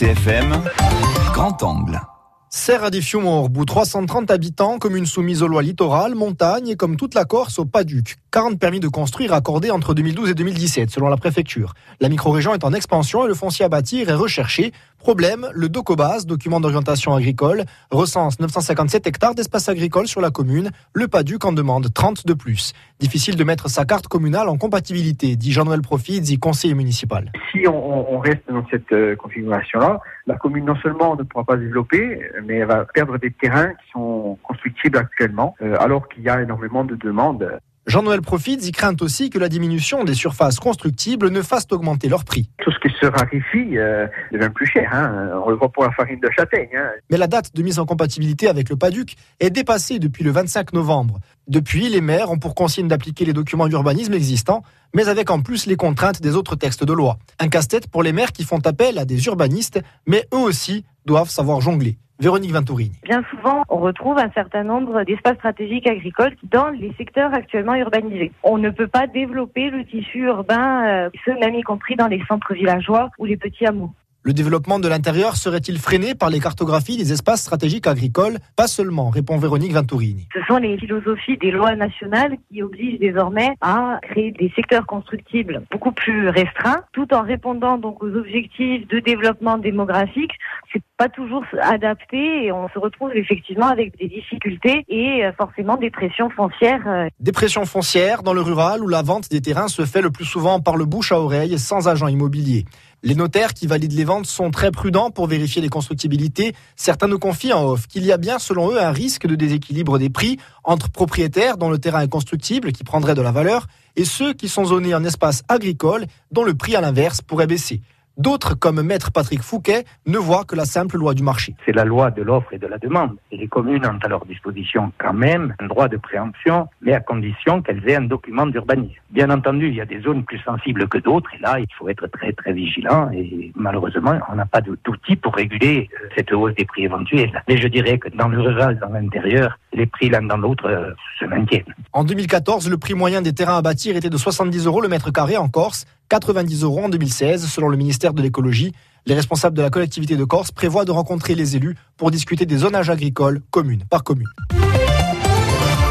RCFM, grand angle. Serre à Fiumorbu, 330 habitants, commune soumise aux lois littorales, montagne et comme toute la Corse au Pas-Duc. 40 permis de construire accordés entre 2012 et 2017 selon la préfecture. La micro-région est en expansion et le foncier à bâtir est recherché. Problème, le DOCOBAS, document d'orientation agricole, recense 957 hectares d'espace agricole sur la commune. Le Pas-Duc en demande 30 de plus. Difficile de mettre sa carte communale en compatibilité, dit Jean-Noël Profits, conseiller municipal. Si on, reste dans cette euh, configuration-là, la commune non seulement ne pourra pas développer, mais elle va perdre des terrains qui sont constructibles actuellement, euh, alors qu'il y a énormément de demandes. Jean-Noël Profits y craint aussi que la diminution des surfaces constructibles ne fasse augmenter leur prix. Tout ce qui se raréfie euh, devient plus cher. Hein. On le voit pour la farine de châtaigne. Hein. Mais la date de mise en compatibilité avec le PADUC est dépassée depuis le 25 novembre. Depuis, les maires ont pour consigne d'appliquer les documents d'urbanisme existants, mais avec en plus les contraintes des autres textes de loi. Un casse-tête pour les maires qui font appel à des urbanistes, mais eux aussi doivent savoir jongler. Véronique Venturini. Bien souvent, on retrouve un certain nombre d'espaces stratégiques agricoles dans les secteurs actuellement urbanisés. On ne peut pas développer le tissu urbain, euh, ce même y compris dans les centres villageois ou les petits hameaux. Le développement de l'intérieur serait-il freiné par les cartographies des espaces stratégiques agricoles? Pas seulement, répond Véronique Venturini. Ce sont les philosophies des lois nationales qui obligent désormais à créer des secteurs constructibles beaucoup plus restreints, tout en répondant donc aux objectifs de développement démographique. C'est pas toujours adapté et on se retrouve effectivement avec des difficultés et euh, forcément des pressions foncières. Euh. Des pressions foncières dans le rural où la vente des terrains se fait le plus souvent par le bouche à oreille sans agent immobilier. Les notaires qui valident les ventes sont très prudents pour vérifier les constructibilités. Certains nous confient en off qu'il y a bien, selon eux, un risque de déséquilibre des prix entre propriétaires dont le terrain est constructible, qui prendrait de la valeur, et ceux qui sont zonés en espace agricole, dont le prix à l'inverse pourrait baisser. D'autres, comme Maître Patrick Fouquet, ne voient que la simple loi du marché. C'est la loi de l'offre et de la demande. Et les communes ont à leur disposition quand même un droit de préemption, mais à condition qu'elles aient un document d'urbanisme. Bien entendu, il y a des zones plus sensibles que d'autres, et là, il faut être très très vigilant. Et malheureusement, on n'a pas d'outils pour réguler euh, cette hausse des prix éventuels. Mais je dirais que dans le rural, dans l'intérieur, les prix l'un dans l'autre euh, se maintiennent. En 2014, le prix moyen des terrains à bâtir était de 70 euros le mètre carré en Corse, 90 euros en 2016 selon le ministère de l'écologie. Les responsables de la collectivité de Corse prévoient de rencontrer les élus pour discuter des zonages agricoles commune par commune.